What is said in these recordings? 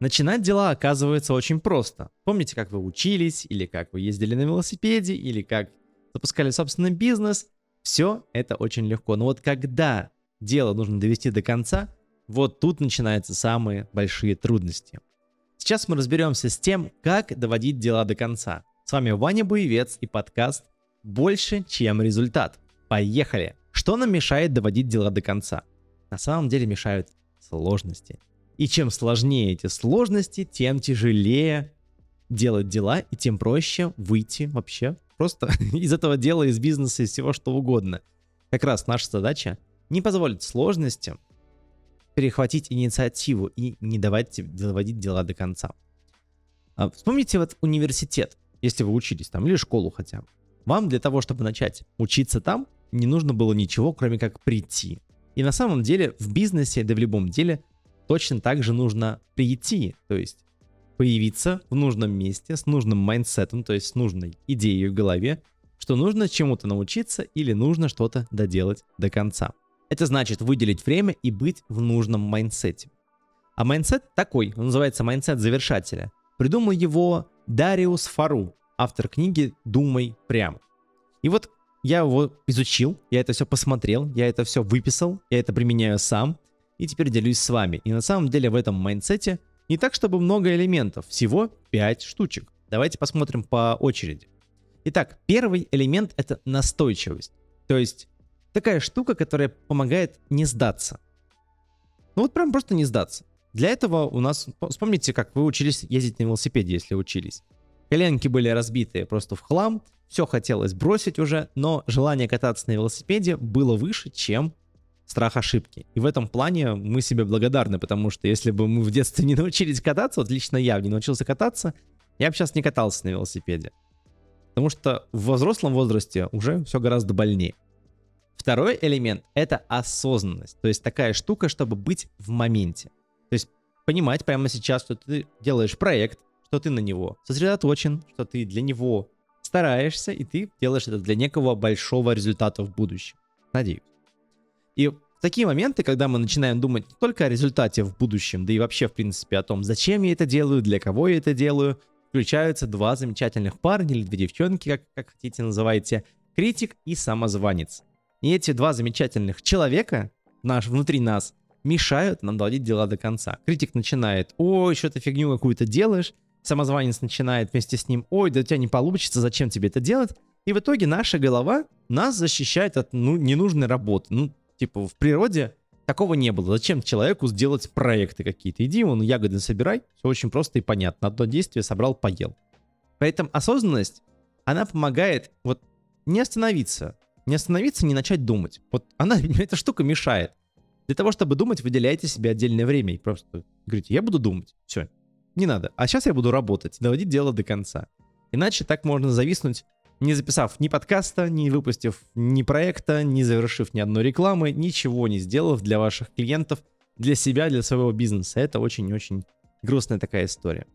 Начинать дела оказывается очень просто. Помните, как вы учились, или как вы ездили на велосипеде, или как запускали собственный бизнес. Все это очень легко. Но вот когда дело нужно довести до конца, вот тут начинаются самые большие трудности. Сейчас мы разберемся с тем, как доводить дела до конца. С вами Ваня Боевец и подкаст «Больше, чем результат». Поехали! Что нам мешает доводить дела до конца? На самом деле мешают сложности. И чем сложнее эти сложности, тем тяжелее делать дела, и тем проще выйти вообще просто из этого дела, из бизнеса, из всего что угодно. Как раз наша задача не позволить сложностям перехватить инициативу и не давать доводить дела до конца. А вспомните вот университет, если вы учились там, или школу хотя бы. Вам для того, чтобы начать учиться там, не нужно было ничего, кроме как прийти. И на самом деле в бизнесе, да в любом деле, точно так же нужно прийти, то есть появиться в нужном месте с нужным майндсетом, то есть с нужной идеей в голове, что нужно чему-то научиться или нужно что-то доделать до конца. Это значит выделить время и быть в нужном майндсете. А майндсет такой, он называется майндсет завершателя. Придумал его Дариус Фару, автор книги «Думай прямо». И вот я его изучил, я это все посмотрел, я это все выписал, я это применяю сам, и теперь делюсь с вами. И на самом деле в этом майндсете не так, чтобы много элементов, всего 5 штучек. Давайте посмотрим по очереди. Итак, первый элемент это настойчивость. То есть такая штука, которая помогает не сдаться. Ну вот прям просто не сдаться. Для этого у нас, вспомните, как вы учились ездить на велосипеде, если учились. Коленки были разбитые просто в хлам, все хотелось бросить уже, но желание кататься на велосипеде было выше, чем страх ошибки. И в этом плане мы себе благодарны, потому что если бы мы в детстве не научились кататься, вот лично я не научился кататься, я бы сейчас не катался на велосипеде. Потому что в взрослом возрасте уже все гораздо больнее. Второй элемент — это осознанность. То есть такая штука, чтобы быть в моменте. То есть понимать прямо сейчас, что ты делаешь проект, что ты на него сосредоточен, что ты для него стараешься, и ты делаешь это для некого большого результата в будущем. Надеюсь. И такие моменты, когда мы начинаем думать не только о результате в будущем, да и вообще, в принципе, о том, зачем я это делаю, для кого я это делаю, включаются два замечательных парня или две девчонки, как, как хотите называйте, критик и самозванец. И эти два замечательных человека, наш, внутри нас, мешают нам доводить дела до конца. Критик начинает, ой, что ты фигню какую-то делаешь, самозванец начинает вместе с ним, ой, да у тебя не получится, зачем тебе это делать? И в итоге наша голова нас защищает от ну, ненужной работы. Ну, Типа в природе такого не было. Зачем человеку сделать проекты какие-то? Иди, он ягоды собирай. Все очень просто и понятно. Одно действие собрал, поел. Поэтому осознанность, она помогает вот не остановиться. Не остановиться, не начать думать. Вот она, эта штука мешает. Для того, чтобы думать, выделяйте себе отдельное время и просто говорите, я буду думать. Все, не надо. А сейчас я буду работать, доводить дело до конца. Иначе так можно зависнуть не записав ни подкаста, не выпустив ни проекта, не завершив ни одной рекламы, ничего не сделав для ваших клиентов, для себя, для своего бизнеса. Это очень-очень грустная такая история.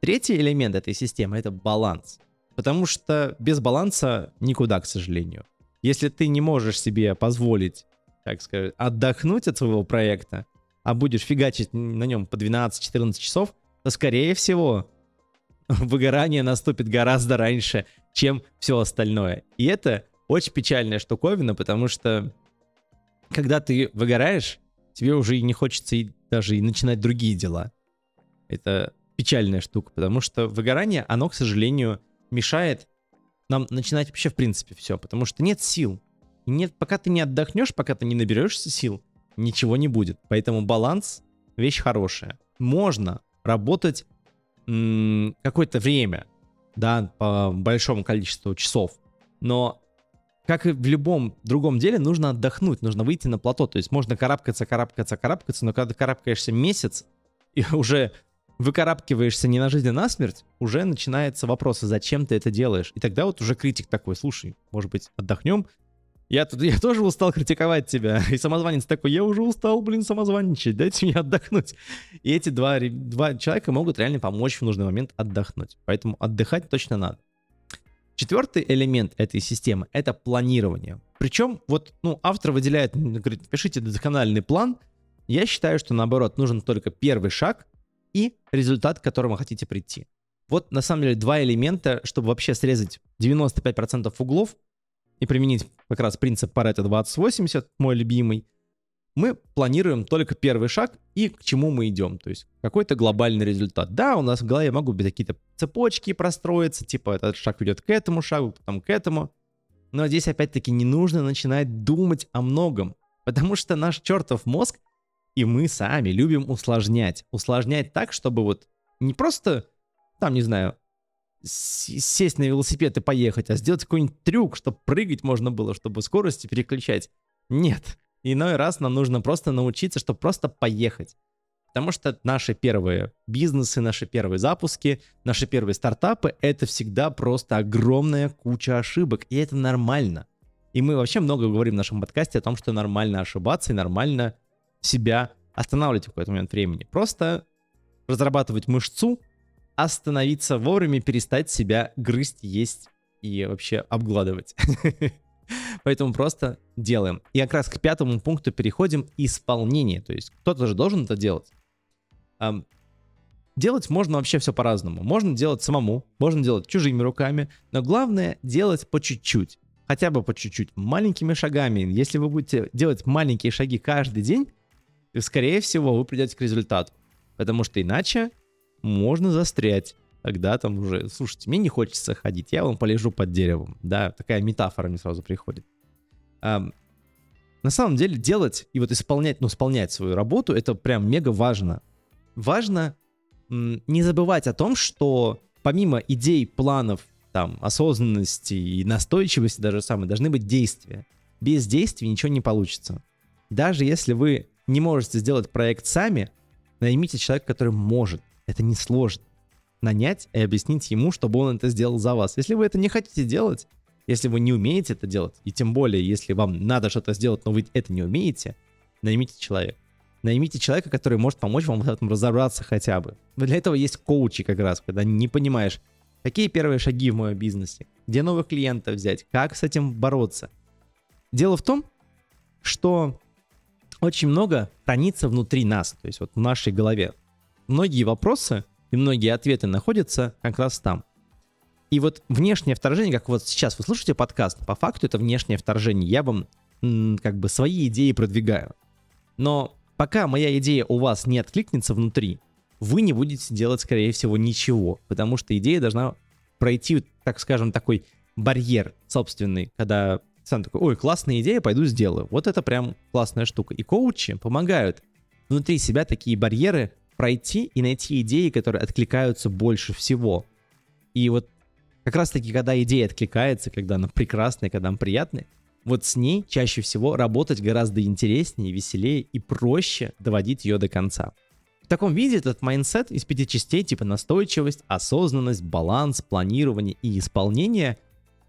Третий элемент этой системы — это баланс. Потому что без баланса никуда, к сожалению. Если ты не можешь себе позволить, так сказать, отдохнуть от своего проекта, а будешь фигачить на нем по 12-14 часов, то, скорее всего, выгорание наступит гораздо раньше, чем все остальное. И это очень печальная штуковина, потому что когда ты выгораешь, тебе уже и не хочется и даже и начинать другие дела. Это печальная штука, потому что выгорание, оно, к сожалению, мешает нам начинать вообще в принципе все, потому что нет сил. Нет, пока ты не отдохнешь, пока ты не наберешься сил, ничего не будет. Поэтому баланс — вещь хорошая. Можно работать какое-то время, да, по большому количеству часов. Но как и в любом другом деле, нужно отдохнуть, нужно выйти на плато. То есть можно карабкаться, карабкаться, карабкаться, но когда ты карабкаешься месяц и уже выкарабкиваешься не на жизнь, а на смерть, уже начинается вопрос, зачем ты это делаешь? И тогда вот уже критик такой, слушай, может быть, отдохнем, я, тут, я тоже устал критиковать тебя. И самозванец такой, я уже устал, блин, самозванничать, дайте мне отдохнуть. И эти два, два человека могут реально помочь в нужный момент отдохнуть. Поэтому отдыхать точно надо. Четвертый элемент этой системы — это планирование. Причем вот, ну, автор выделяет, говорит, пишите доскональный план. Я считаю, что наоборот, нужен только первый шаг, и результат, к которому хотите прийти. Вот на самом деле два элемента, чтобы вообще срезать 95% углов и применить как раз принцип Pareto 2080, мой любимый, мы планируем только первый шаг и к чему мы идем, то есть какой-то глобальный результат. Да, у нас в голове могут быть какие-то цепочки простроиться, типа этот шаг ведет к этому шагу, потом к этому. Но здесь опять-таки не нужно начинать думать о многом, потому что наш чертов мозг и мы сами любим усложнять. Усложнять так, чтобы вот не просто, там, не знаю, сесть на велосипед и поехать, а сделать какой-нибудь трюк, чтобы прыгать можно было, чтобы скорости переключать. Нет. Иной раз нам нужно просто научиться, чтобы просто поехать. Потому что наши первые бизнесы, наши первые запуски, наши первые стартапы — это всегда просто огромная куча ошибок, и это нормально. И мы вообще много говорим в нашем подкасте о том, что нормально ошибаться и нормально себя останавливать в какой-то момент времени. Просто разрабатывать мышцу, остановиться вовремя, перестать себя грызть, есть и вообще обгладывать. Поэтому просто делаем. И как раз к пятому пункту переходим исполнение. То есть кто-то же должен это делать. Делать можно вообще все по-разному. Можно делать самому, можно делать чужими руками, но главное делать по чуть-чуть. Хотя бы по чуть-чуть, маленькими шагами. Если вы будете делать маленькие шаги каждый день, скорее всего, вы придете к результату. Потому что иначе можно застрять. Тогда там уже, слушайте, мне не хочется ходить, я вам полежу под деревом. Да, такая метафора мне сразу приходит. А, на самом деле делать и вот исполнять, ну, исполнять свою работу, это прям мега важно. Важно не забывать о том, что помимо идей, планов, там, осознанности и настойчивости даже самое, должны быть действия. Без действий ничего не получится. Даже если вы не можете сделать проект сами, наймите человека, который может. Это несложно нанять и объяснить ему, чтобы он это сделал за вас. Если вы это не хотите делать, если вы не умеете это делать, и тем более, если вам надо что-то сделать, но вы это не умеете, наймите человека. Наймите человека, который может помочь вам в этом разобраться хотя бы. Для этого есть коучи как раз, когда не понимаешь, какие первые шаги в моем бизнесе, где новых клиентов взять, как с этим бороться. Дело в том, что очень много хранится внутри нас, то есть вот в нашей голове. Многие вопросы и многие ответы находятся как раз там. И вот внешнее вторжение, как вот сейчас вы слушаете подкаст, по факту это внешнее вторжение. Я вам как бы свои идеи продвигаю. Но пока моя идея у вас не откликнется внутри, вы не будете делать, скорее всего, ничего, потому что идея должна пройти, так скажем, такой барьер собственный, когда сам такой, ой, классная идея, пойду сделаю. Вот это прям классная штука. И коучи помогают внутри себя такие барьеры пройти и найти идеи, которые откликаются больше всего. И вот как раз таки, когда идея откликается, когда она прекрасная, когда она приятная, вот с ней чаще всего работать гораздо интереснее, веселее и проще доводить ее до конца. В таком виде этот майндсет из пяти частей типа настойчивость, осознанность, баланс, планирование и исполнение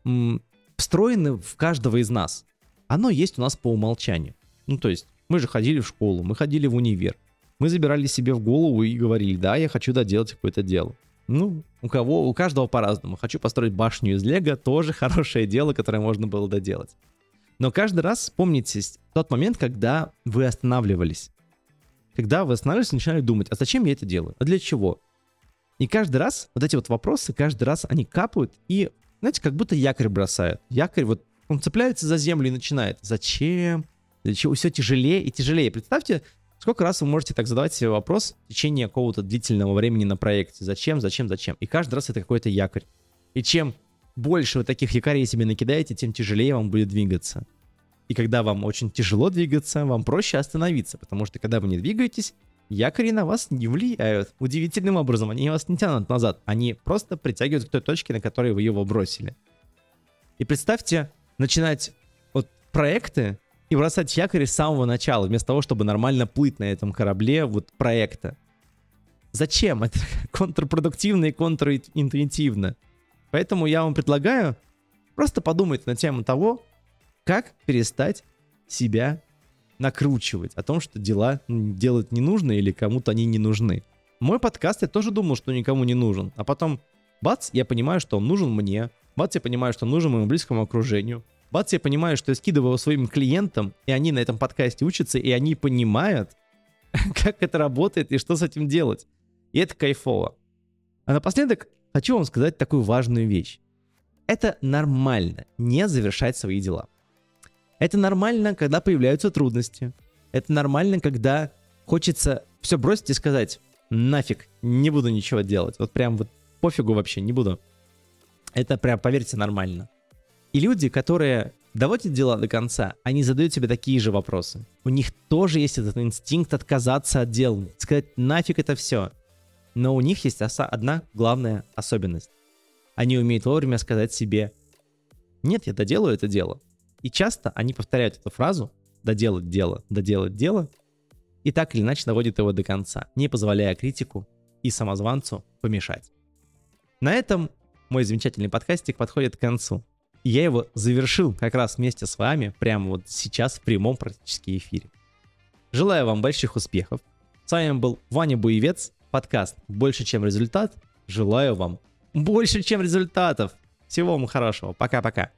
м- встроены в каждого из нас. Оно есть у нас по умолчанию. Ну то есть мы же ходили в школу, мы ходили в универ, мы забирали себе в голову и говорили, да, я хочу доделать какое-то дело. Ну, у кого, у каждого по-разному. Хочу построить башню из Лего, тоже хорошее дело, которое можно было доделать. Но каждый раз вспомните тот момент, когда вы останавливались. Когда вы останавливались начинали думать, а зачем я это делаю? А для чего? И каждый раз вот эти вот вопросы, каждый раз они капают и, знаете, как будто якорь бросают. Якорь вот, он цепляется за землю и начинает. Зачем? Для чего? Все тяжелее и тяжелее. Представьте, Сколько раз вы можете так задавать себе вопрос в течение какого-то длительного времени на проекте? Зачем, зачем, зачем? И каждый раз это какой-то якорь. И чем больше вы таких якорей себе накидаете, тем тяжелее вам будет двигаться. И когда вам очень тяжело двигаться, вам проще остановиться, потому что когда вы не двигаетесь, якори на вас не влияют. Удивительным образом, они вас не тянут назад, они просто притягивают к той точке, на которой вы его бросили. И представьте, начинать вот проекты и бросать якорь с самого начала, вместо того, чтобы нормально плыть на этом корабле вот проекта. Зачем? Это контрпродуктивно и контринтуитивно. Поэтому я вам предлагаю просто подумать на тему того, как перестать себя накручивать о том, что дела делать не нужно или кому-то они не нужны. Мой подкаст я тоже думал, что никому не нужен, а потом бац, я понимаю, что он нужен мне, бац, я понимаю, что он нужен моему близкому окружению, Бац, я понимаю, что я скидываю своим клиентам, и они на этом подкасте учатся, и они понимают, как это работает и что с этим делать. И это кайфово. А напоследок хочу вам сказать такую важную вещь. Это нормально не завершать свои дела. Это нормально, когда появляются трудности. Это нормально, когда хочется все бросить и сказать, нафиг, не буду ничего делать. Вот прям вот пофигу вообще, не буду. Это прям, поверьте, нормально. И люди, которые доводят дела до конца, они задают себе такие же вопросы. У них тоже есть этот инстинкт отказаться от дел, сказать нафиг это все. Но у них есть одна главная особенность. Они умеют вовремя сказать себе «Нет, я доделаю это дело». И часто они повторяют эту фразу «доделать дело, доделать дело» и так или иначе доводят его до конца, не позволяя критику и самозванцу помешать. На этом мой замечательный подкастик подходит к концу. Я его завершил как раз вместе с вами, прямо вот сейчас в прямом практически эфире. Желаю вам больших успехов. С вами был Ваня Буевец, подкаст «Больше, чем результат». Желаю вам больше, чем результатов. Всего вам хорошего. Пока-пока.